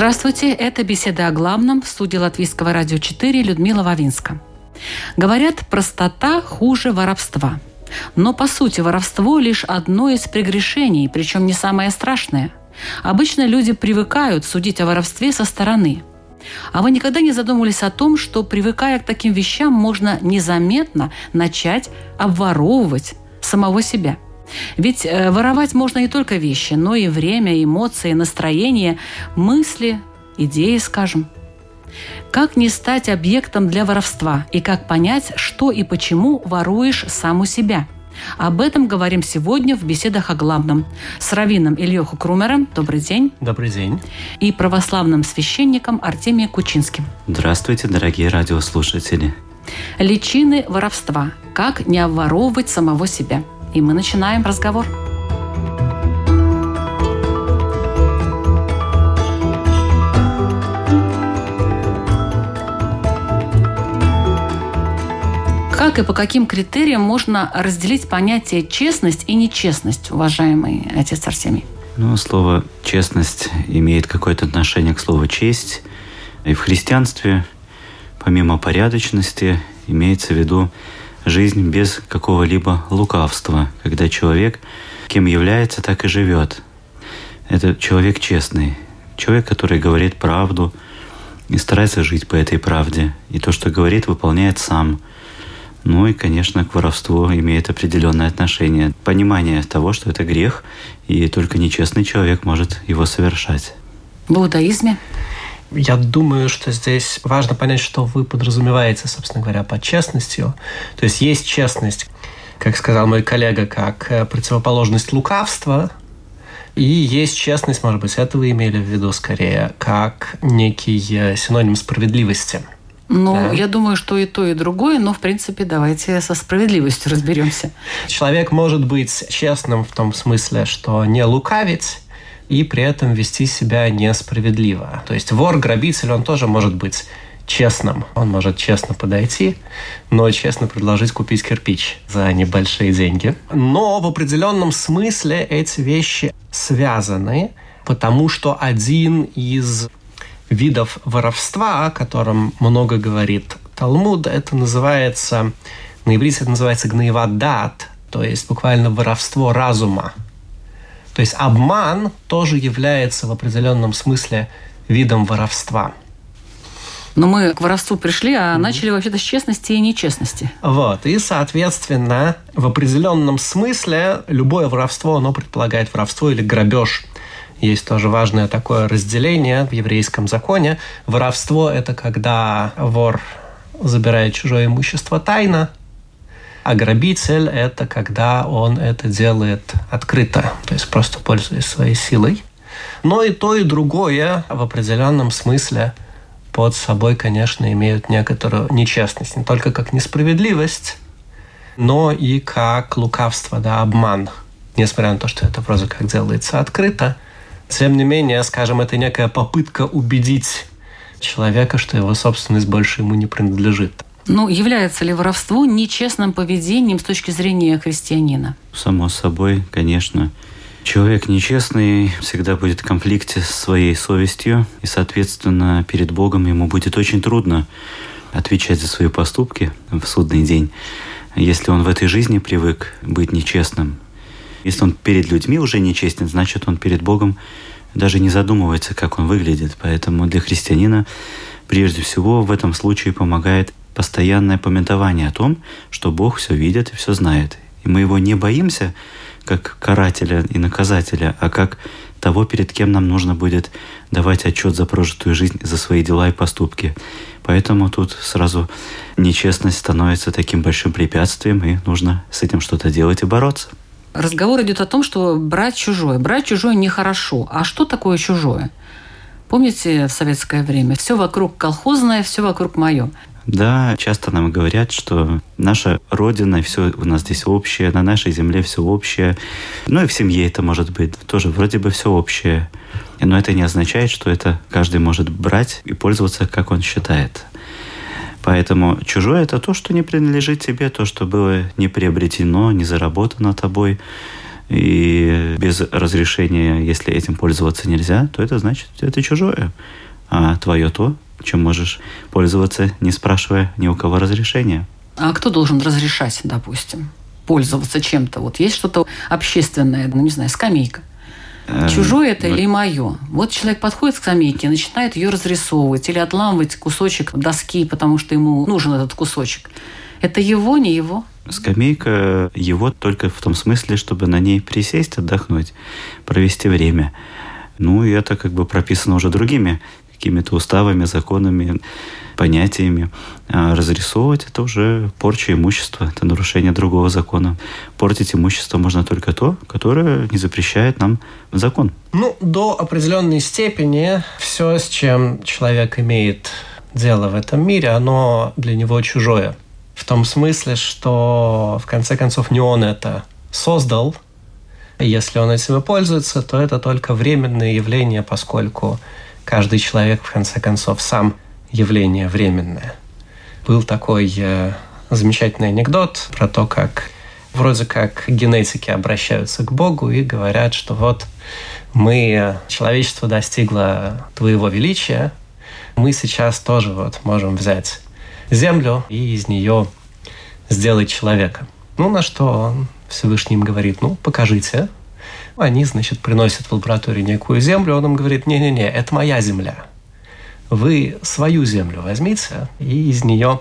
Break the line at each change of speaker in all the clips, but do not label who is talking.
Здравствуйте, это беседа о главном в студии Латвийского радио 4 Людмила Вавинска. Говорят, простота хуже воровства. Но по сути воровство лишь одно из прегрешений, причем не самое страшное. Обычно люди привыкают судить о воровстве со стороны. А вы никогда не задумывались о том, что привыкая к таким вещам, можно незаметно начать обворовывать самого себя – ведь э, воровать можно не только вещи, но и время, эмоции, настроение, мысли, идеи, скажем. Как не стать объектом для воровства и как понять, что и почему воруешь сам у себя? Об этом говорим сегодня в беседах о главном с раввином Ильёху Крумером. Добрый день.
Добрый день.
И православным священником Артемием Кучинским.
Здравствуйте, дорогие радиослушатели.
Личины воровства. Как не обворовывать самого себя – и мы начинаем разговор. Как и по каким критериям можно разделить понятие честность и нечестность, уважаемый отец Арсений?
Ну, слово «честность» имеет какое-то отношение к слову «честь». И в христианстве, помимо порядочности, имеется в виду жизнь без какого-либо лукавства, когда человек кем является, так и живет. Это человек честный, человек, который говорит правду и старается жить по этой правде. И то, что говорит, выполняет сам. Ну и, конечно, к воровству имеет определенное отношение. Понимание того, что это грех, и только нечестный человек может его совершать.
В иудаизме
я думаю, что здесь важно понять, что вы подразумеваете, собственно говоря, под честностью. То есть есть честность, как сказал мой коллега, как э, противоположность лукавства, и есть честность, может быть, это вы имели в виду скорее, как некий э, синоним справедливости.
Ну, да. я думаю, что и то, и другое, но, в принципе, давайте со справедливостью разберемся.
Человек может быть честным в том смысле, что не лукавить, и при этом вести себя несправедливо. То есть вор, грабитель, он тоже может быть честным. Он может честно подойти, но честно предложить купить кирпич за небольшие деньги. Но в определенном смысле эти вещи связаны, потому что один из видов воровства, о котором много говорит Талмуд, это называется, на иврите это называется гнаевадат, то есть буквально воровство разума. То есть обман тоже является в определенном смысле видом воровства.
Но мы к воровству пришли, а mm-hmm. начали вообще-то с честности и нечестности.
Вот. И, соответственно, в определенном смысле любое воровство, оно предполагает воровство или грабеж. Есть тоже важное такое разделение в еврейском законе. Воровство – это когда вор забирает чужое имущество тайно, а грабитель – это когда он это делает открыто, то есть просто пользуясь своей силой. Но и то, и другое в определенном смысле под собой, конечно, имеют некоторую нечестность. Не только как несправедливость, но и как лукавство, да, обман. Несмотря на то, что это вроде как делается открыто, тем не менее, скажем, это некая попытка убедить человека, что его собственность больше ему не принадлежит.
Ну, является ли воровство нечестным поведением с точки зрения христианина?
Само собой, конечно. Человек нечестный всегда будет в конфликте с своей совестью, и, соответственно, перед Богом ему будет очень трудно отвечать за свои поступки в судный день, если он в этой жизни привык быть нечестным. Если он перед людьми уже нечестен, значит, он перед Богом даже не задумывается, как он выглядит. Поэтому для христианина прежде всего в этом случае помогает постоянное пометование о том, что Бог все видит и все знает. И мы его не боимся как карателя и наказателя, а как того, перед кем нам нужно будет давать отчет за прожитую жизнь, за свои дела и поступки. Поэтому тут сразу нечестность становится таким большим препятствием, и нужно с этим что-то делать и бороться.
Разговор идет о том, что брать чужое. Брать чужое нехорошо. А что такое чужое? Помните в советское время? Все вокруг колхозное, все вокруг мое.
Да, часто нам говорят, что наша родина, все у нас здесь общее, на нашей земле все общее. Ну и в семье это может быть тоже вроде бы все общее. Но это не означает, что это каждый может брать и пользоваться, как он считает. Поэтому чужое – это то, что не принадлежит тебе, то, что было не приобретено, не заработано тобой. И без разрешения, если этим пользоваться нельзя, то это значит, это чужое. А твое то, чем можешь пользоваться, не спрашивая ни у кого разрешения.
А кто должен разрешать, допустим, пользоваться чем-то? Вот есть что-то общественное, ну, не знаю, скамейка. Эм, Чужое это ну, или мое? Вот человек подходит к скамейке и начинает ее разрисовывать или отламывать кусочек доски, потому что ему нужен этот кусочек. Это его, не его?
Скамейка его только в том смысле, чтобы на ней присесть, отдохнуть, провести время. Ну, и это как бы прописано уже другими какими-то уставами, законами, понятиями. А разрисовывать это уже порча имущества, это нарушение другого закона. Портить имущество можно только то, которое не запрещает нам закон.
Ну, до определенной степени все, с чем человек имеет дело в этом мире, оно для него чужое. В том смысле, что в конце концов не он это создал, если он этим и пользуется, то это только временное явление, поскольку каждый человек, в конце концов, сам явление временное. Был такой э, замечательный анекдот про то, как вроде как генетики обращаются к Богу и говорят, что вот мы, человечество достигло твоего величия, мы сейчас тоже вот можем взять землю и из нее сделать человека. Ну, на что Всевышний им говорит, ну, покажите, они, значит, приносят в лабораторию некую землю, он им говорит, не-не-не, это моя земля. Вы свою землю возьмите и из нее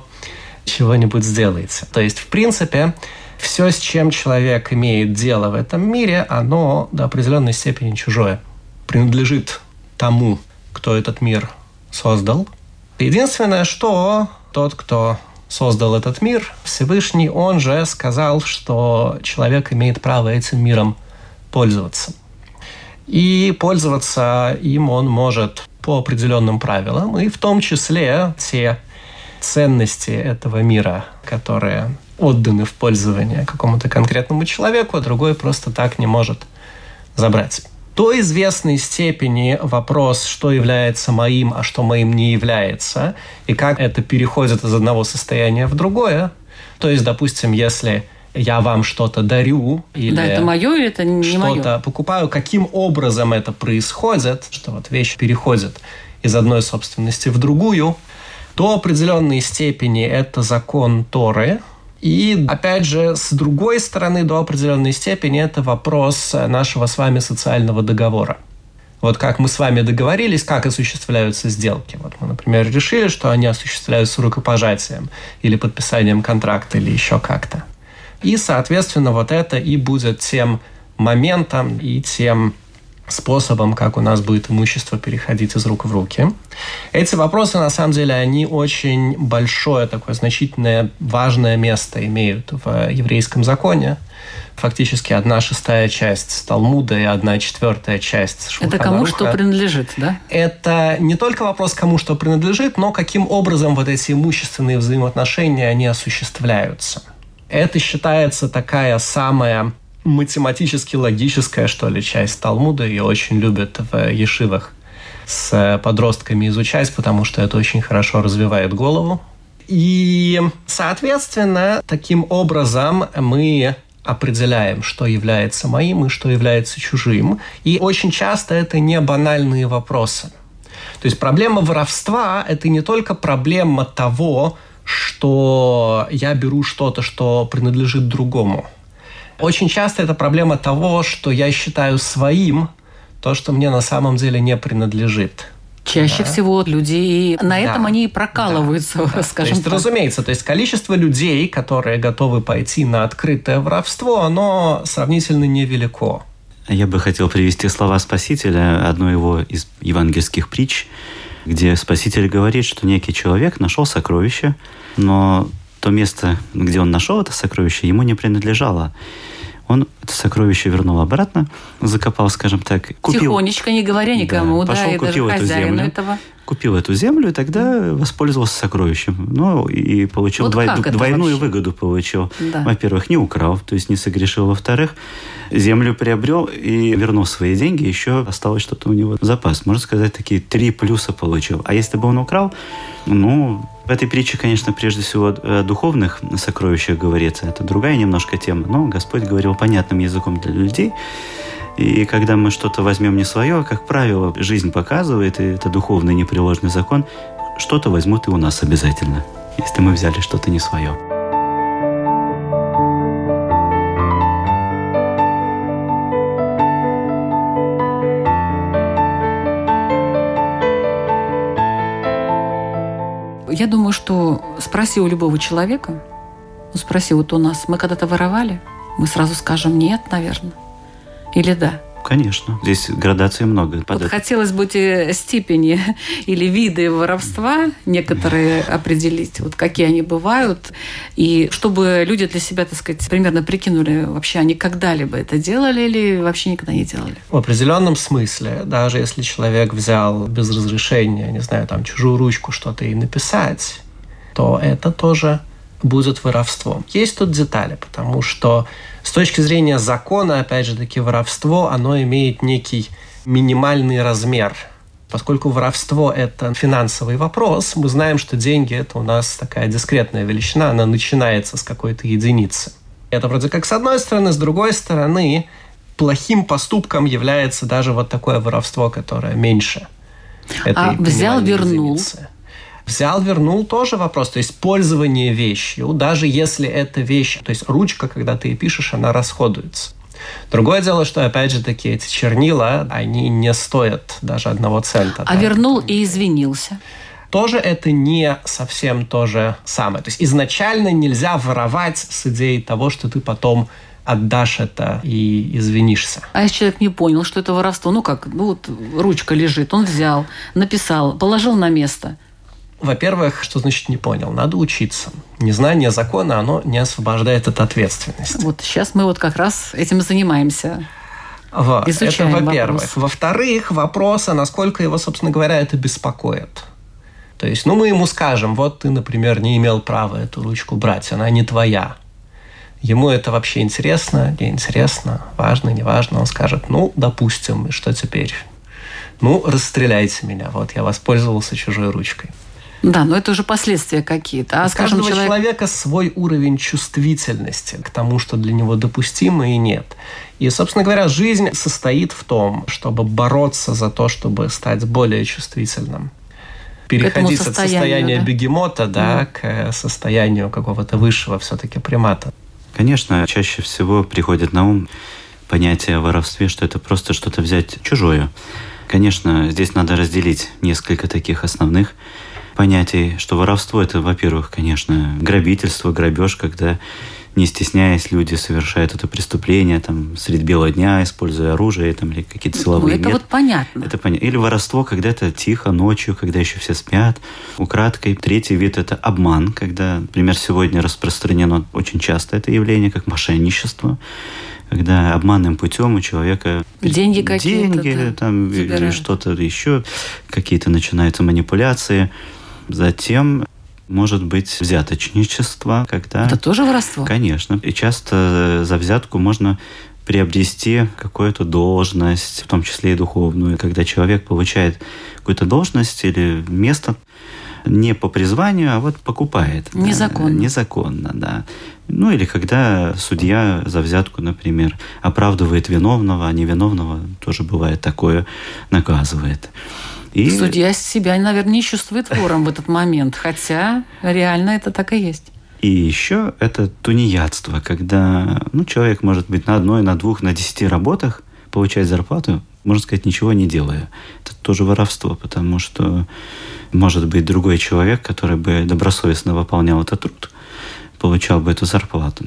чего-нибудь сделаете. То есть, в принципе, все, с чем человек имеет дело в этом мире, оно до определенной степени чужое. Принадлежит тому, кто этот мир создал. Единственное, что тот, кто создал этот мир, Всевышний, он же сказал, что человек имеет право этим миром пользоваться. И пользоваться им он может по определенным правилам, и в том числе те ценности этого мира, которые отданы в пользование какому-то конкретному человеку, а другой просто так не может забрать. До известной степени вопрос, что является моим, а что моим не является, и как это переходит из одного состояния в другое. То есть, допустим, если я вам что-то дарю или
да, это мое или это не
что-то покупаю, каким образом это происходит, что вот вещь переходит из одной собственности в другую, до определенной степени это закон Торы, и, опять же, с другой стороны, до определенной степени это вопрос нашего с вами социального договора. Вот как мы с вами договорились, как осуществляются сделки. Вот мы, например, решили, что они осуществляются рукопожатием или подписанием контракта или еще как-то. И, соответственно, вот это и будет тем моментом и тем способом, как у нас будет имущество переходить из рук в руки. Эти вопросы, на самом деле, они очень большое, такое значительное, важное место имеют в еврейском законе. Фактически одна шестая часть Талмуда и одна четвертая часть
Шульхана Это кому что принадлежит, да?
Это не только вопрос, кому что принадлежит, но каким образом вот эти имущественные взаимоотношения, они осуществляются. Это считается такая самая математически логическая, что ли, часть Талмуда. Ее очень любят в ешивах с подростками изучать, потому что это очень хорошо развивает голову. И, соответственно, таким образом мы определяем, что является моим и что является чужим. И очень часто это не банальные вопросы. То есть проблема воровства – это не только проблема того, что я беру что-то, что принадлежит другому. Очень часто это проблема того, что я считаю своим то, что мне на самом деле не принадлежит.
Чаще да. всего люди на да. этом они и прокалываются, да. скажем
то есть,
так.
Разумеется, то есть количество людей, которые готовы пойти на открытое воровство, оно сравнительно невелико.
Я бы хотел привести слова Спасителя, одну его из евангельских притч, где Спаситель говорит, что некий человек нашел сокровище, но то место, где он нашел это сокровище, ему не принадлежало. он это сокровище вернул обратно, закопал, скажем так,
купил. Тихонечко, не говоря никому, да,
пошел,
да
купил эту землю,
этого.
Купил эту землю и тогда воспользовался сокровищем. Ну, и получил
вот
двой, двойную
вообще?
выгоду получил.
Да.
Во-первых, не украл, то есть не согрешил. Во-вторых, землю приобрел и вернул свои деньги, еще осталось что-то у него запас. Можно сказать, такие три плюса получил. А если бы он украл, ну, в этой притче, конечно, прежде всего о духовных сокровищах говорится. Это другая немножко тема. Но Господь говорил понятным языком для людей. И когда мы что-то возьмем не свое, как правило, жизнь показывает, и это духовный непреложный закон, что-то возьмут и у нас обязательно, если мы взяли что-то не свое.
Я думаю, что спроси у любого человека, ну, спроси вот у нас, мы когда-то воровали, мы сразу скажем нет, наверное. Или да?
Конечно. Здесь градации много.
Вот хотелось бы эти степени или виды воровства некоторые определить, вот какие они бывают, и чтобы люди для себя, так сказать, примерно прикинули, вообще они когда-либо это делали или вообще никогда не делали.
В определенном смысле, даже если человек взял без разрешения, не знаю, там, чужую ручку что-то и написать, то это тоже будет воровством. Есть тут детали, потому что с точки зрения закона, опять же таки, воровство, оно имеет некий минимальный размер. Поскольку воровство – это финансовый вопрос, мы знаем, что деньги – это у нас такая дискретная величина, она начинается с какой-то единицы. Это вроде как с одной стороны, с другой стороны, плохим поступком является даже вот такое воровство, которое меньше.
а взял, вернул.
Единицы. Взял, вернул тоже вопрос. То есть пользование вещью, даже если это вещь, то есть ручка, когда ты пишешь, она расходуется. Другое дело, что, опять же, такие эти чернила, они не стоят даже одного цента.
А
да,
вернул и извинился.
Тоже это не совсем то же самое. То есть изначально нельзя воровать с идеей того, что ты потом отдашь это и извинишься.
А если человек не понял, что это воровство, ну как, ну вот ручка лежит, он взял, написал, положил на место –
во-первых, что значит не понял? Надо учиться. Незнание закона, оно не освобождает от ответственности.
Вот сейчас мы вот как раз этим занимаемся.
Вот. Изучаем это во-первых. Во-вторых, вопрос, а насколько его, собственно говоря, это беспокоит. То есть, ну, мы ему скажем, вот ты, например, не имел права эту ручку брать, она не твоя. Ему это вообще интересно, не интересно, важно, не важно. Он скажет, ну, допустим, и что теперь? Ну, расстреляйте меня, вот я воспользовался чужой ручкой.
Да, но это уже последствия какие-то. А,
У скажем, каждого человек... человека свой уровень чувствительности к тому, что для него допустимо и нет. И, собственно говоря, жизнь состоит в том, чтобы бороться за то, чтобы стать более чувствительным. Переходить от состояния да. бегемота да, mm. к состоянию какого-то высшего все-таки примата.
Конечно, чаще всего приходит на ум понятие о воровстве, что это просто что-то взять чужое. Конечно, здесь надо разделить несколько таких основных понятий, что воровство это, во-первых, конечно, грабительство, грабеж, когда не стесняясь, люди совершают это преступление там средь бела дня, используя оружие там, или какие-то ну, силовые
ну, это вот понятно.
Это понятно. Или воровство, когда это тихо, ночью, когда еще все спят, украдкой. Третий вид – это обман, когда, например, сегодня распространено очень часто это явление, как мошенничество когда обманным путем у человека
деньги какие-то
деньги, да, там или что-то еще, какие-то начинаются манипуляции. Затем может быть взяточничество, когда...
Это тоже воровство?
Конечно. И часто за взятку можно приобрести какую-то должность, в том числе и духовную. Когда человек получает какую-то должность или место не по призванию, а вот покупает.
Незаконно.
Да, незаконно, да. Ну или когда судья за взятку, например, оправдывает виновного, а невиновного тоже бывает такое, наказывает.
И... Судья себя, наверное, не чувствует вором в этот момент, хотя реально это так и есть.
И еще это тунеядство, когда ну, человек может быть на одной, на двух, на десяти работах, получать зарплату, можно сказать, ничего не делая. Это тоже воровство, потому что может быть другой человек, который бы добросовестно выполнял этот труд, получал бы эту зарплату.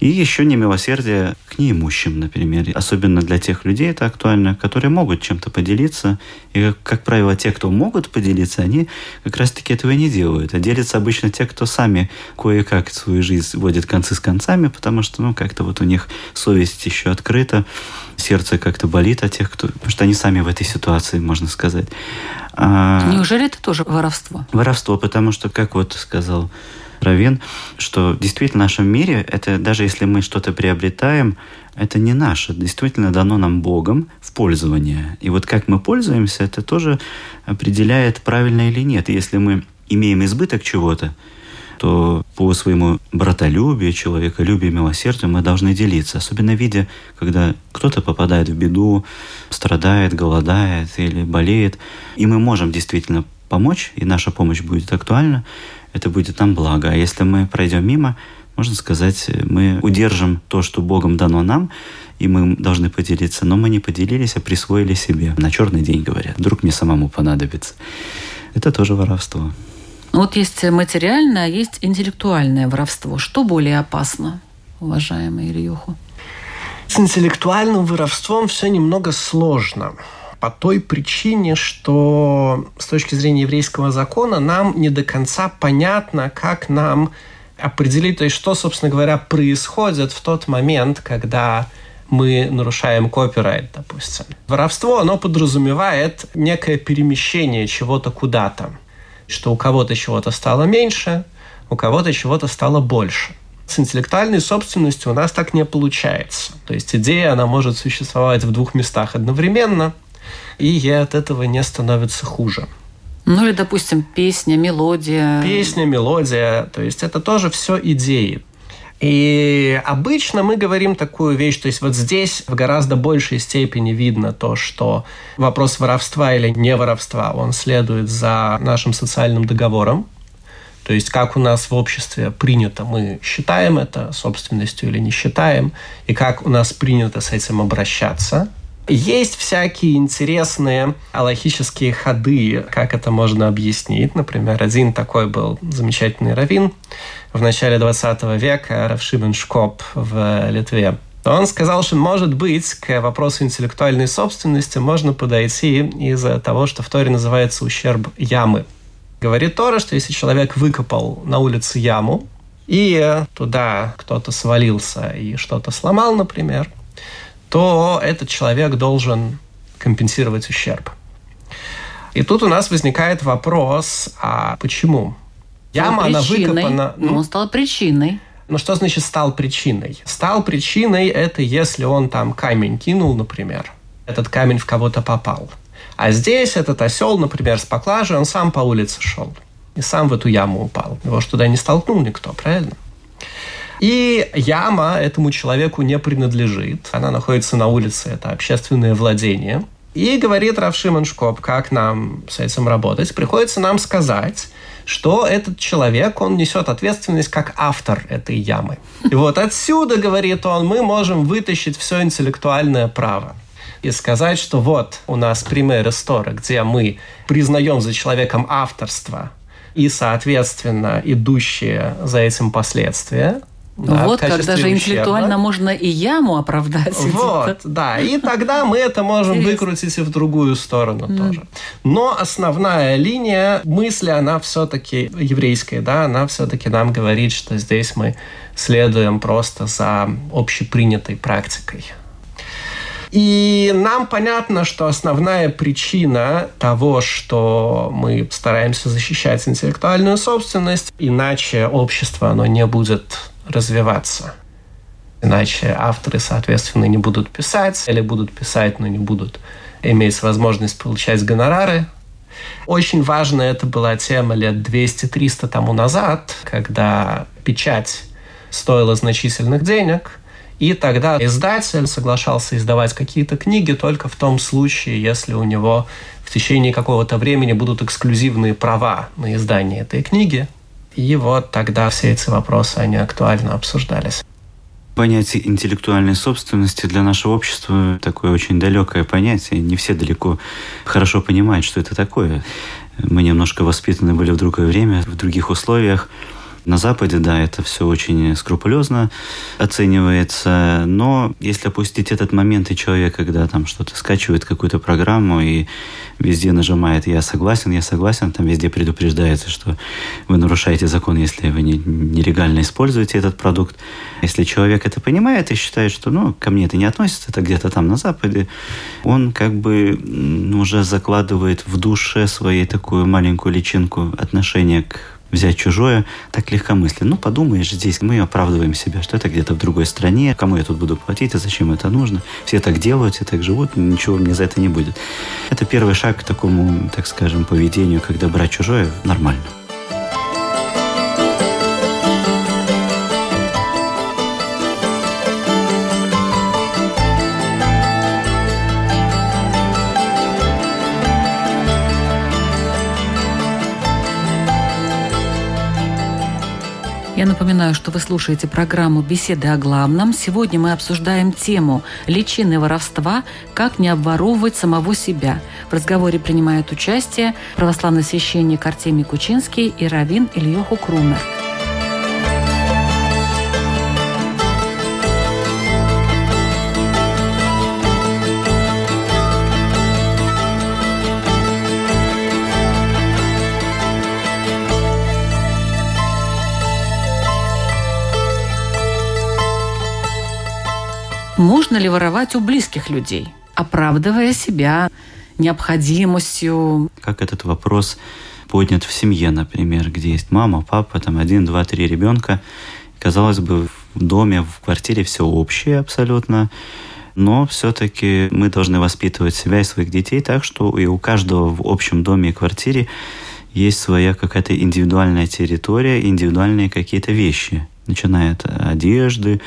И еще немилосердие к неимущим, например. Особенно для тех людей это актуально, которые могут чем-то поделиться. И, как, как правило, те, кто могут поделиться, они как раз-таки этого не делают. А делятся обычно те, кто сами кое-как свою жизнь водит концы с концами, потому что, ну, как-то вот у них совесть еще открыта, сердце как-то болит от тех, кто... Потому что они сами в этой ситуации, можно сказать.
А... Неужели это тоже воровство?
Воровство, потому что, как вот сказал Равин, что действительно в нашем мире, это даже если мы что-то приобретаем, это не наше, действительно дано нам Богом в пользование. И вот как мы пользуемся, это тоже определяет, правильно или нет. если мы имеем избыток чего-то, то по своему братолюбию, человеколюбию, милосердию мы должны делиться. Особенно видя, когда кто-то попадает в беду, страдает, голодает или болеет. И мы можем действительно помочь, и наша помощь будет актуальна, это будет нам благо. А если мы пройдем мимо, можно сказать, мы удержим то, что Богом дано нам, и мы должны поделиться. Но мы не поделились, а присвоили себе. На черный день, говорят. Вдруг мне самому понадобится. Это тоже воровство.
Вот есть материальное, а есть интеллектуальное воровство. Что более опасно, уважаемый Ильюху?
С интеллектуальным воровством все немного сложно по той причине, что с точки зрения еврейского закона нам не до конца понятно, как нам определить, то есть что, собственно говоря, происходит в тот момент, когда мы нарушаем копирайт, допустим. Воровство, оно подразумевает некое перемещение чего-то куда-то, что у кого-то чего-то стало меньше, у кого-то чего-то стало больше. С интеллектуальной собственностью у нас так не получается. То есть идея, она может существовать в двух местах одновременно – и ей от этого не становится хуже.
Ну или, допустим, песня, мелодия.
Песня, мелодия. То есть это тоже все идеи. И обычно мы говорим такую вещь, то есть вот здесь в гораздо большей степени видно то, что вопрос воровства или не воровства, он следует за нашим социальным договором, то есть как у нас в обществе принято, мы считаем это собственностью или не считаем, и как у нас принято с этим обращаться. Есть всякие интересные аллахические ходы, как это можно объяснить. Например, один такой был замечательный раввин в начале 20 века, Равшибен Шкоп в Литве. Он сказал, что, может быть, к вопросу интеллектуальной собственности можно подойти из-за того, что в Торе называется ущерб ямы. Говорит Тора, что если человек выкопал на улице яму, и туда кто-то свалился и что-то сломал, например, то этот человек должен компенсировать ущерб. И тут у нас возникает вопрос, а почему?
Яма, она выкопана... Ну, он стал причиной.
Ну, что значит стал причиной? Стал причиной – это если он там камень кинул, например. Этот камень в кого-то попал. А здесь этот осел, например, с поклажей, он сам по улице шел. И сам в эту яму упал. Его же туда не столкнул никто, правильно? И яма этому человеку не принадлежит. Она находится на улице, это общественное владение. И говорит Равшиман Шкоп, как нам с этим работать. Приходится нам сказать, что этот человек, он несет ответственность как автор этой ямы. И вот отсюда, говорит он, мы можем вытащить все интеллектуальное право и сказать, что вот у нас пример истории, где мы признаем за человеком авторство и, соответственно, идущие за этим последствия,
да, вот когда же интеллектуально ущерба. можно и яму оправдать.
Вот, да. И тогда мы это можем Интересно. выкрутить и в другую сторону mm. тоже. Но основная линия мысли, она все-таки еврейская, да, она все-таки нам говорит, что здесь мы следуем просто за общепринятой практикой. И нам понятно, что основная причина того, что мы стараемся защищать интеллектуальную собственность, иначе общество оно не будет развиваться. Иначе авторы, соответственно, не будут писать или будут писать, но не будут иметь возможность получать гонорары. Очень важная это была тема лет 200-300 тому назад, когда печать стоила значительных денег, и тогда издатель соглашался издавать какие-то книги только в том случае, если у него в течение какого-то времени будут эксклюзивные права на издание этой книги. И вот тогда все эти вопросы, они актуально обсуждались.
Понятие интеллектуальной собственности для нашего общества такое очень далекое понятие. Не все далеко хорошо понимают, что это такое. Мы немножко воспитаны были в другое время, в других условиях. На Западе, да, это все очень скрупулезно оценивается, но если опустить этот момент и человек, когда там что-то скачивает, какую-то программу и везде нажимает «я согласен, я согласен», там везде предупреждается, что вы нарушаете закон, если вы не, нелегально используете этот продукт. Если человек это понимает и считает, что ну, ко мне это не относится, это где-то там на Западе, он как бы уже закладывает в душе своей такую маленькую личинку отношения к взять чужое так легкомысленно. Ну, подумаешь, здесь мы оправдываем себя, что это где-то в другой стране, кому я тут буду платить, и зачем это нужно. Все так делают, все так живут, ничего мне за это не будет. Это первый шаг к такому, так скажем, поведению, когда брать чужое нормально.
Я напоминаю, что вы слушаете программу «Беседы о главном». Сегодня мы обсуждаем тему личины воровства «Как не обворовывать самого себя». В разговоре принимают участие православный священник Артемий Кучинский и раввин Ильёху Крумер. Можно ли воровать у близких людей, оправдывая себя необходимостью?
Как этот вопрос поднят в семье, например, где есть мама, папа, там один, два, три ребенка. Казалось бы, в доме, в квартире все общее абсолютно, но все-таки мы должны воспитывать себя и своих детей так, что и у каждого в общем доме и квартире есть своя какая-то индивидуальная территория, индивидуальные какие-то вещи, начиная от одежды,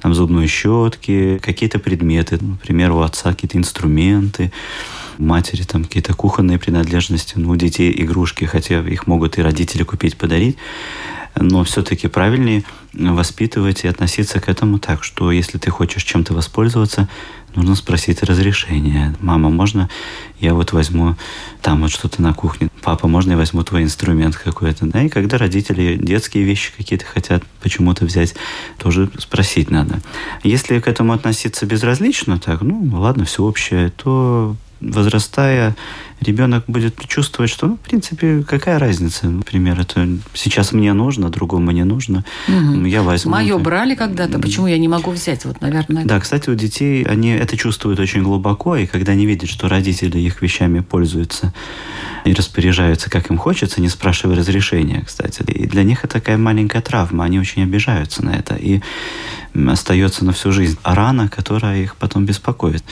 там зубные щетки, какие-то предметы, например, у отца какие-то инструменты, матери там какие-то кухонные принадлежности, ну, у детей игрушки, хотя их могут и родители купить, подарить, но все-таки правильнее воспитывать и относиться к этому так, что если ты хочешь чем-то воспользоваться, нужно спросить разрешение. Мама, можно я вот возьму там вот что-то на кухне? Папа, можно я возьму твой инструмент какой-то? Да, и когда родители детские вещи какие-то хотят почему-то взять, тоже спросить надо. Если к этому относиться безразлично, так, ну, ладно, все общее, то возрастая, ребенок будет чувствовать, что, ну, в принципе, какая разница, например, это сейчас мне нужно, другому не нужно, угу. я возьму.
Мое брали когда-то, почему я не могу взять, вот, наверное.
Да, кстати, у детей, они это чувствуют очень глубоко, и когда они видят, что родители их вещами пользуются и распоряжаются, как им хочется, не спрашивая разрешения, кстати. И для них это такая маленькая травма, они очень обижаются на это, и остается на всю жизнь рана, которая их потом беспокоит.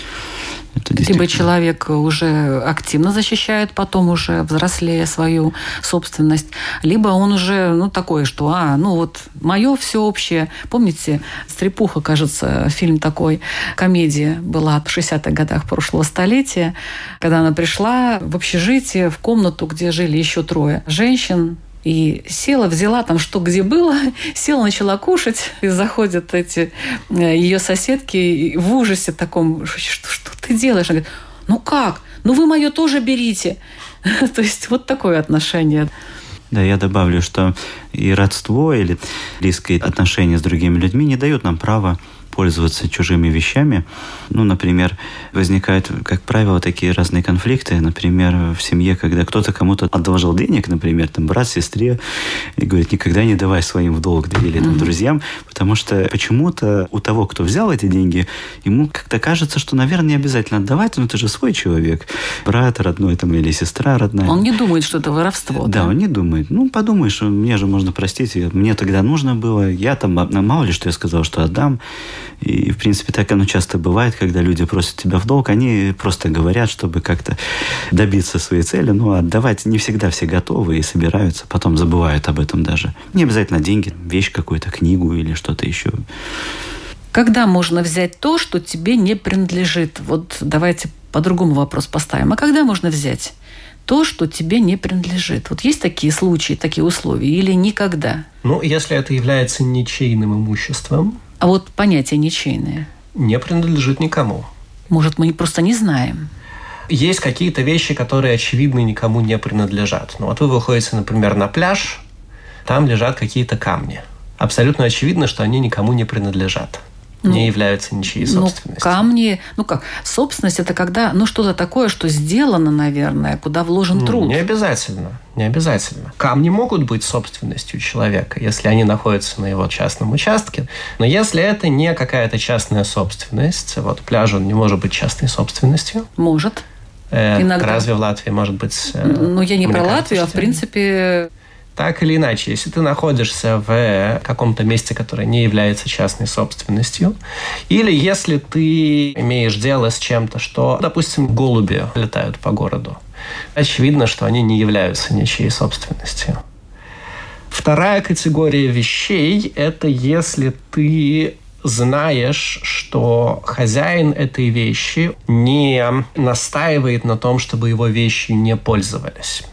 Это Либо человек уже активно защищает, потом уже взрослее свою собственность, либо он уже, ну, такой, что, а, ну, вот, мое все общее. Помните, «Стрепуха», кажется, фильм такой, комедия была в 60-х годах прошлого столетия, когда она пришла в общежитие, в комнату, где жили еще трое женщин, и села, взяла там, что где было, села, начала кушать, и заходят эти э, ее соседки в ужасе таком, что, что ты делаешь? Она говорит, ну как? Ну вы мое тоже берите. То есть вот такое отношение.
Да, я добавлю, что и родство или близкие отношения с другими людьми не дают нам права пользоваться чужими вещами. Ну, например, возникают, как правило, такие разные конфликты. Например, в семье, когда кто-то кому-то одолжил денег, например, там брат, сестре, и говорит, никогда не давай своим в долг или там, друзьям, потому что почему-то у того, кто взял эти деньги, ему как-то кажется, что, наверное, не обязательно отдавать, но это же свой человек, брат родной там или сестра родная.
Он не думает, что это воровство.
Да, да? он не думает. Ну, подумаешь, мне же можно простить, мне тогда нужно было, я там, мало ли, что я сказал, что отдам. И, в принципе, так оно часто бывает, когда люди просят тебя в долг, они просто говорят, чтобы как-то добиться своей цели, но отдавать не всегда все готовы и собираются, потом забывают об этом даже. Не обязательно деньги, вещь какую-то, книгу или что-то еще.
Когда можно взять то, что тебе не принадлежит? Вот давайте по-другому вопрос поставим. А когда можно взять то, что тебе не принадлежит? Вот есть такие случаи, такие условия или никогда?
Ну, если это является ничейным имуществом,
а вот понятие ничейное?
Не принадлежит никому.
Может, мы просто не знаем?
Есть какие-то вещи, которые, очевидно, никому не принадлежат. Ну, вот вы выходите, например, на пляж, там лежат какие-то камни. Абсолютно очевидно, что они никому не принадлежат не ну, являются ничьей ну, собственностью.
Ну, камни, ну как, собственность это когда, ну что-то такое, что сделано, наверное, куда вложен ну, труд.
Не обязательно, не обязательно. Камни могут быть собственностью человека, если они находятся на его частном участке, но если это не какая-то частная собственность, вот пляж он не может быть частной собственностью.
Может.
Э, Иногда. Разве в Латвии может быть?
Э, ну я не про Латвию, а в принципе
так или иначе, если ты находишься в каком-то месте, которое не является частной собственностью, или если ты имеешь дело с чем-то, что, допустим, голуби летают по городу, очевидно, что они не являются ничьей собственностью. Вторая категория вещей – это если ты знаешь, что хозяин этой вещи не настаивает на том, чтобы его вещи не пользовались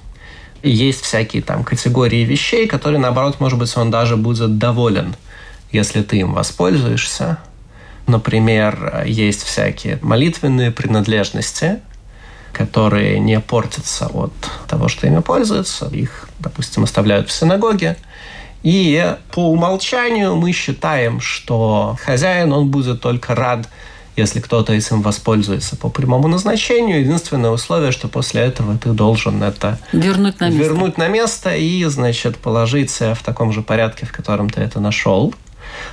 есть всякие там категории вещей, которые, наоборот, может быть, он даже будет доволен, если ты им воспользуешься. Например, есть всякие молитвенные принадлежности, которые не портятся от того, что ими пользуются. Их, допустим, оставляют в синагоге. И по умолчанию мы считаем, что хозяин, он будет только рад если кто-то этим воспользуется по прямому назначению. Единственное условие, что после этого ты должен это
вернуть на место,
вернуть на место и, значит, положить в таком же порядке, в котором ты это нашел.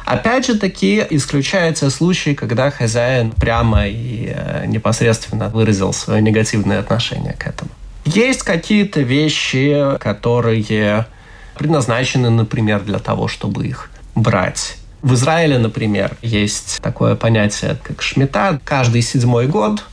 Опять же таки, исключаются случаи, когда хозяин прямо и э, непосредственно выразил свое негативное отношение к этому. Есть какие-то вещи, которые предназначены, например, для того, чтобы их брать в Израиле, например, есть такое понятие, как шмита. Каждый седьмой год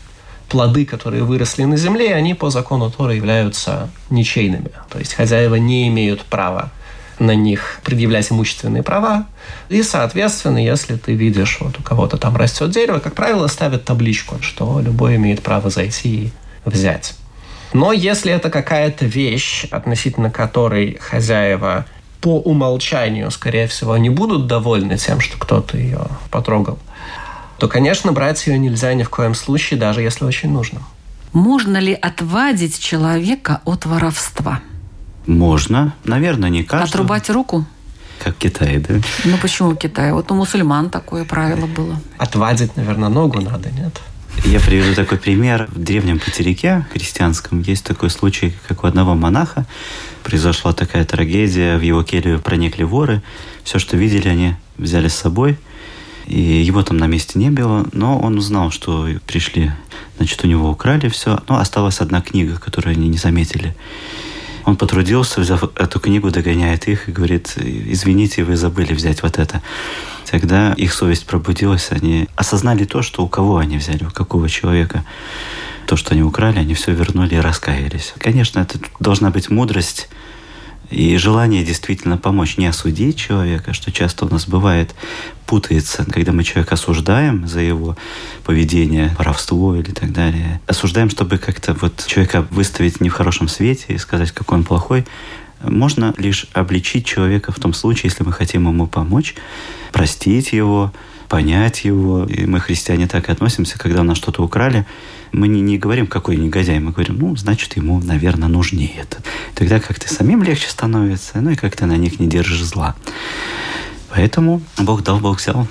плоды, которые выросли на земле, они по закону Тора являются ничейными. То есть хозяева не имеют права на них предъявлять имущественные права. И, соответственно, если ты видишь, вот у кого-то там растет дерево, как правило, ставят табличку, что любой имеет право зайти и взять. Но если это какая-то вещь, относительно которой хозяева по умолчанию, скорее всего, не будут довольны тем, что кто-то ее потрогал, то, конечно, брать ее нельзя ни в коем случае, даже если очень нужно.
Можно ли отвадить человека от воровства?
Можно. Наверное, не каждый.
Отрубать руку?
Как Китай, да?
Ну почему в Китае? Вот у мусульман такое правило было.
Отвадить, наверное, ногу надо, нет?
Я приведу такой пример. В древнем Патерике христианском есть такой случай, как у одного монаха произошла такая трагедия. В его келью проникли воры. Все, что видели, они взяли с собой. И его там на месте не было, но он узнал, что пришли, значит, у него украли все. Но осталась одна книга, которую они не заметили. Он потрудился, взяв эту книгу, догоняет их и говорит, извините, вы забыли взять вот это. Тогда их совесть пробудилась, они осознали то, что у кого они взяли, у какого человека. То, что они украли, они все вернули и раскаялись. Конечно, это должна быть мудрость и желание действительно помочь, не осудить человека, что часто у нас бывает, путается, когда мы человека осуждаем за его поведение, воровство или так далее. Осуждаем, чтобы как-то вот человека выставить не в хорошем свете и сказать, какой он плохой. Можно лишь обличить человека в том случае, если мы хотим ему помочь, простить его, понять его. И мы, христиане, так и относимся, когда у нас что-то украли, мы не, не говорим, какой негодяй, мы говорим, ну, значит, ему, наверное, нужнее это. Тогда как-то самим легче становится, ну и как-то на них не держишь зла. Поэтому Бог дал, Бог взял.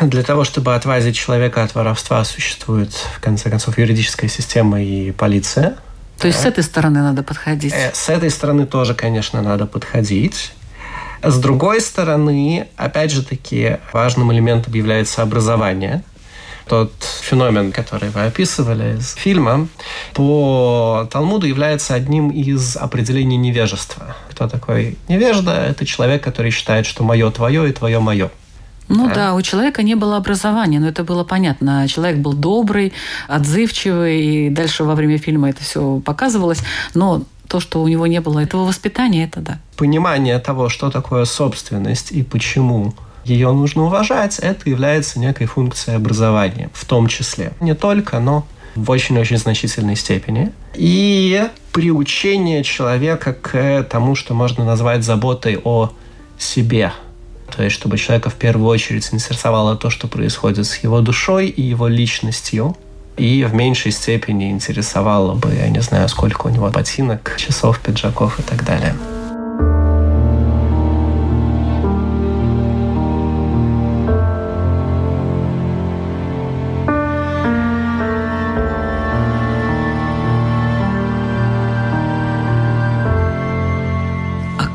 Для того, чтобы отвазить человека от воровства, существует, в конце концов, юридическая система и полиция.
То есть с этой стороны надо подходить? Э,
с этой стороны тоже, конечно, надо подходить. С другой стороны, опять же таки, важным элементом является образование – тот феномен, который вы описывали из фильма, по Талмуду является одним из определений невежества. Кто такой невежда? Это человек, который считает, что мое твое и твое мое.
Ну да. да, у человека не было образования, но это было понятно. Человек был добрый, отзывчивый, и дальше во время фильма это все показывалось. Но то, что у него не было этого воспитания, это да.
Понимание того, что такое собственность и почему ее нужно уважать, это является некой функцией образования, в том числе. Не только, но в очень-очень значительной степени. И приучение человека к тому, что можно назвать заботой о себе. То есть, чтобы человека в первую очередь интересовало то, что происходит с его душой и его личностью, и в меньшей степени интересовало бы, я не знаю, сколько у него ботинок, часов, пиджаков и так далее.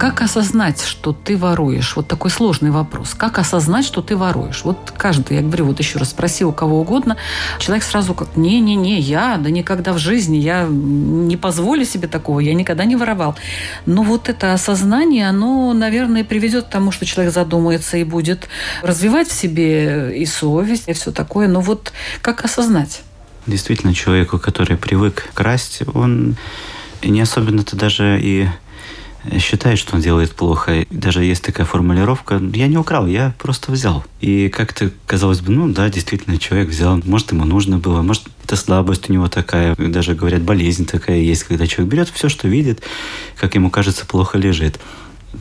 Как осознать, что ты воруешь? Вот такой сложный вопрос. Как осознать, что ты воруешь? Вот каждый, я говорю, вот еще раз спроси у кого угодно, человек сразу как, не-не-не, я, да никогда в жизни, я не позволю себе такого, я никогда не воровал. Но вот это осознание, оно, наверное, приведет к тому, что человек задумается и будет развивать в себе и совесть, и все такое. Но вот как осознать?
Действительно, человеку, который привык красть, он не особенно-то даже и считает, что он делает плохо. Даже есть такая формулировка «я не украл, я просто взял». И как-то казалось бы, ну да, действительно, человек взял. Может, ему нужно было, может, это слабость у него такая, даже говорят, болезнь такая есть, когда человек берет все, что видит, как ему кажется, плохо лежит.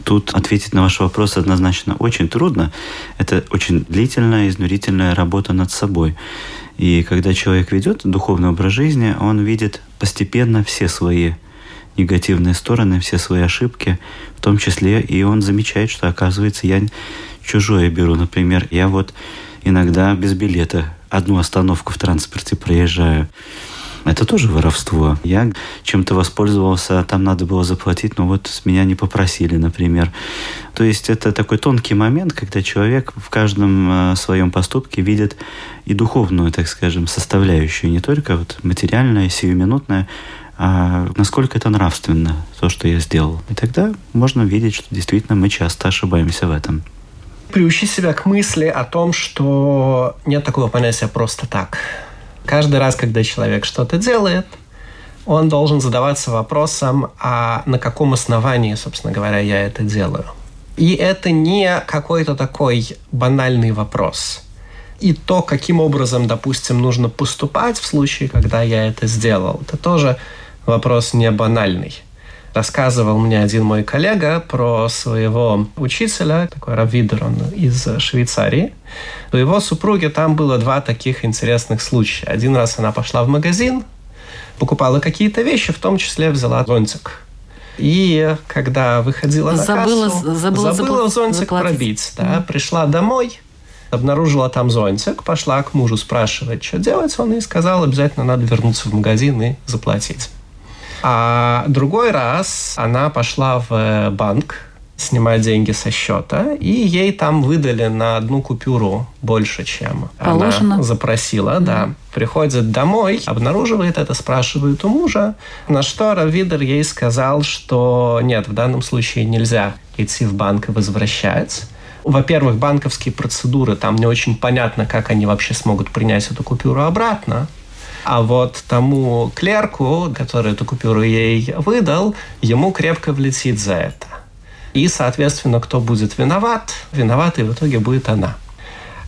Тут ответить на ваш вопрос однозначно очень трудно. Это очень длительная, изнурительная работа над собой. И когда человек ведет духовный образ жизни, он видит постепенно все свои негативные стороны, все свои ошибки, в том числе и он замечает, что оказывается я чужое беру. Например, я вот иногда без билета одну остановку в транспорте проезжаю. Это тоже воровство. Я чем-то воспользовался, там надо было заплатить, но вот с меня не попросили, например. То есть это такой тонкий момент, когда человек в каждом э, своем поступке видит и духовную, так скажем, составляющую, не только вот материальная, сиюминутная, а насколько это нравственно, то, что я сделал. И тогда можно видеть, что действительно мы часто ошибаемся в этом.
Приучи себя к мысли о том, что нет такого понятия просто так. Каждый раз, когда человек что-то делает, он должен задаваться вопросом, а на каком основании, собственно говоря, я это делаю. И это не какой-то такой банальный вопрос. И то, каким образом, допустим, нужно поступать в случае, когда я это сделал, это тоже вопрос не банальный. Рассказывал мне один мой коллега про своего учителя, такой Равидер, он из Швейцарии. У его супруги там было два таких интересных случая. Один раз она пошла в магазин, покупала какие-то вещи, в том числе взяла зонтик. И когда выходила на
забыла,
кассу,
забыла,
забыла зонтик заплатить. пробить. Да, mm-hmm. Пришла домой, обнаружила там зонтик, пошла к мужу спрашивать, что делать. Он ей сказал, обязательно надо вернуться в магазин и заплатить. А другой раз она пошла в банк снимать деньги со счета, и ей там выдали на одну купюру больше, чем Положено. она запросила. Да. Приходит домой, обнаруживает это, спрашивает у мужа, на что Равидер ей сказал, что нет, в данном случае нельзя идти в банк и возвращать. Во-первых, банковские процедуры, там не очень понятно, как они вообще смогут принять эту купюру обратно. А вот тому клерку, который эту купюру ей выдал, ему крепко влетит за это. И, соответственно, кто будет виноват, виноватой в итоге будет она.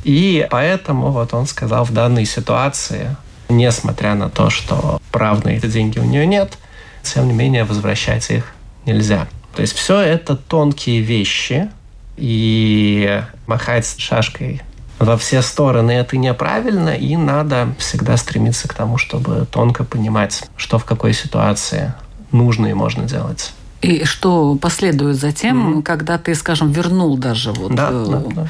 И поэтому вот он сказал в данной ситуации, несмотря на то, что правда эти деньги у нее нет, тем не менее возвращать их нельзя. То есть все это тонкие вещи, и махать шашкой во все стороны это неправильно, и надо всегда стремиться к тому, чтобы тонко понимать, что в какой ситуации нужно и можно делать.
И что последует затем, mm-hmm. когда ты, скажем, вернул даже вот...
Да, э, да, да, да.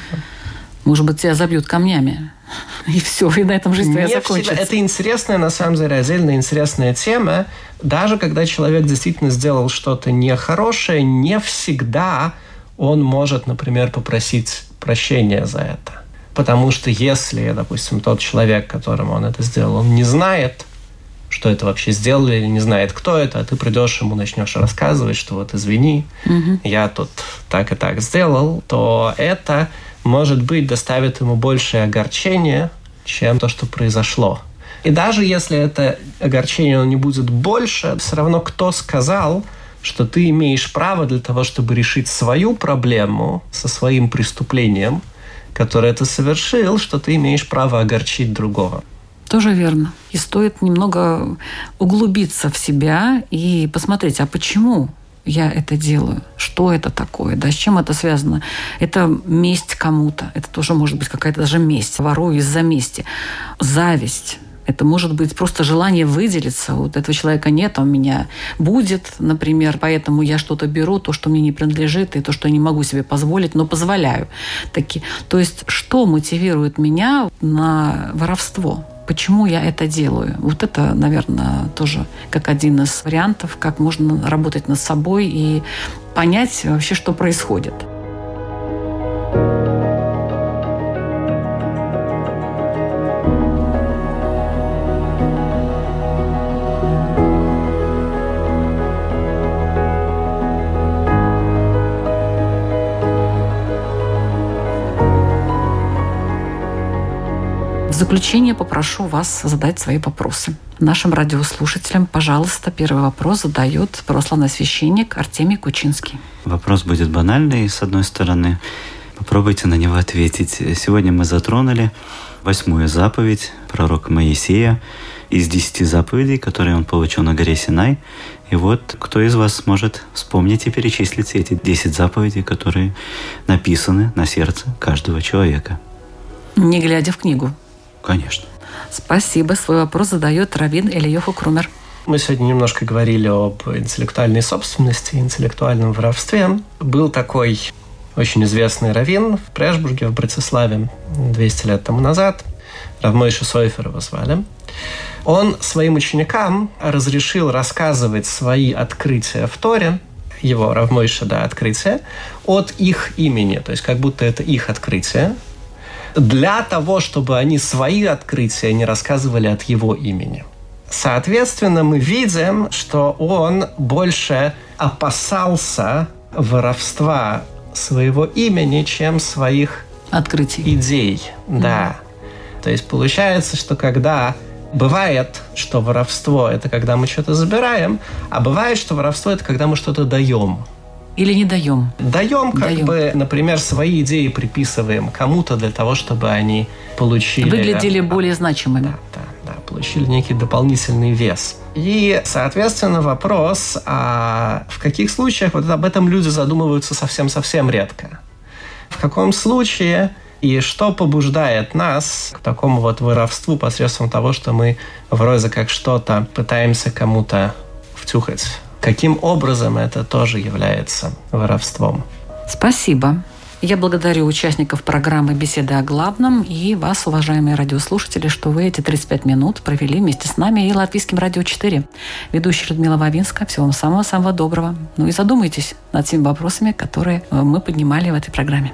Может быть, тебя забьют камнями. И все, и на этом жизнь твоя Не закончится.
Это интересная, на самом деле, отдельная интересная тема. Даже когда человек действительно сделал что-то нехорошее, не всегда он может, например, попросить прощения за это. Потому что если, допустим, тот человек, которому он это сделал, он не знает, что это вообще сделали, или не знает, кто это, а ты придешь ему, начнешь рассказывать, что вот извини, угу. я тут так и так сделал, то это, может быть, доставит ему большее огорчение, чем то, что произошло. И даже если это огорчение не будет больше, все равно кто сказал, что ты имеешь право для того, чтобы решить свою проблему со своим преступлением – которое ты совершил, что ты имеешь право огорчить другого.
Тоже верно. И стоит немного углубиться в себя и посмотреть, а почему я это делаю? Что это такое? Да, с чем это связано? Это месть кому-то. Это тоже может быть какая-то даже месть. Ворую из-за мести. Зависть это может быть просто желание выделиться. Вот этого человека нет, у меня будет, например, поэтому я что-то беру, то, что мне не принадлежит, и то, что я не могу себе позволить, но позволяю. Таки. То есть что мотивирует меня на воровство? почему я это делаю. Вот это, наверное, тоже как один из вариантов, как можно работать над собой и понять вообще, что происходит. В заключение попрошу вас задать свои вопросы. Нашим радиослушателям, пожалуйста, первый вопрос задает православный священник Артемий Кучинский.
Вопрос будет банальный, с одной стороны. Попробуйте на него ответить. Сегодня мы затронули восьмую заповедь пророка Моисея из десяти заповедей, которые он получил на горе Синай. И вот кто из вас сможет вспомнить и перечислить эти десять заповедей, которые написаны на сердце каждого человека?
Не глядя в книгу.
Конечно.
Спасибо. Свой вопрос задает Равин Ильёху Крумер.
Мы сегодня немножко говорили об интеллектуальной собственности, интеллектуальном воровстве. Был такой очень известный раввин в Прешбурге, в Братиславе 200 лет тому назад. Равмойша Сойфер его звали. Он своим ученикам разрешил рассказывать свои открытия в Торе, его Равмойша, да, открытия, от их имени, то есть как будто это их открытие, для того, чтобы они свои открытия не рассказывали от его имени. Соответственно, мы видим, что он больше опасался воровства своего имени, чем своих
Открытий.
идей. Да. То есть получается, что когда бывает, что воровство это когда мы что-то забираем, а бывает, что воровство это когда мы что-то даем.
Или не даем?
Даем, как
Даем.
бы, например, свои идеи приписываем кому-то для того, чтобы они получили...
Выглядели более значимыми.
Да, да, да, получили некий дополнительный вес. И, соответственно, вопрос, а в каких случаях вот об этом люди задумываются совсем-совсем редко? В каком случае и что побуждает нас к такому вот воровству посредством того, что мы вроде как что-то пытаемся кому-то втюхать? Каким образом это тоже является воровством?
Спасибо. Я благодарю участников программы «Беседа о главном» и вас, уважаемые радиослушатели, что вы эти 35 минут провели вместе с нами и Латвийским радио 4. Ведущая Людмила Вавинска. Всего вам самого-самого доброго. Ну и задумайтесь над теми вопросами, которые э, мы поднимали в этой программе.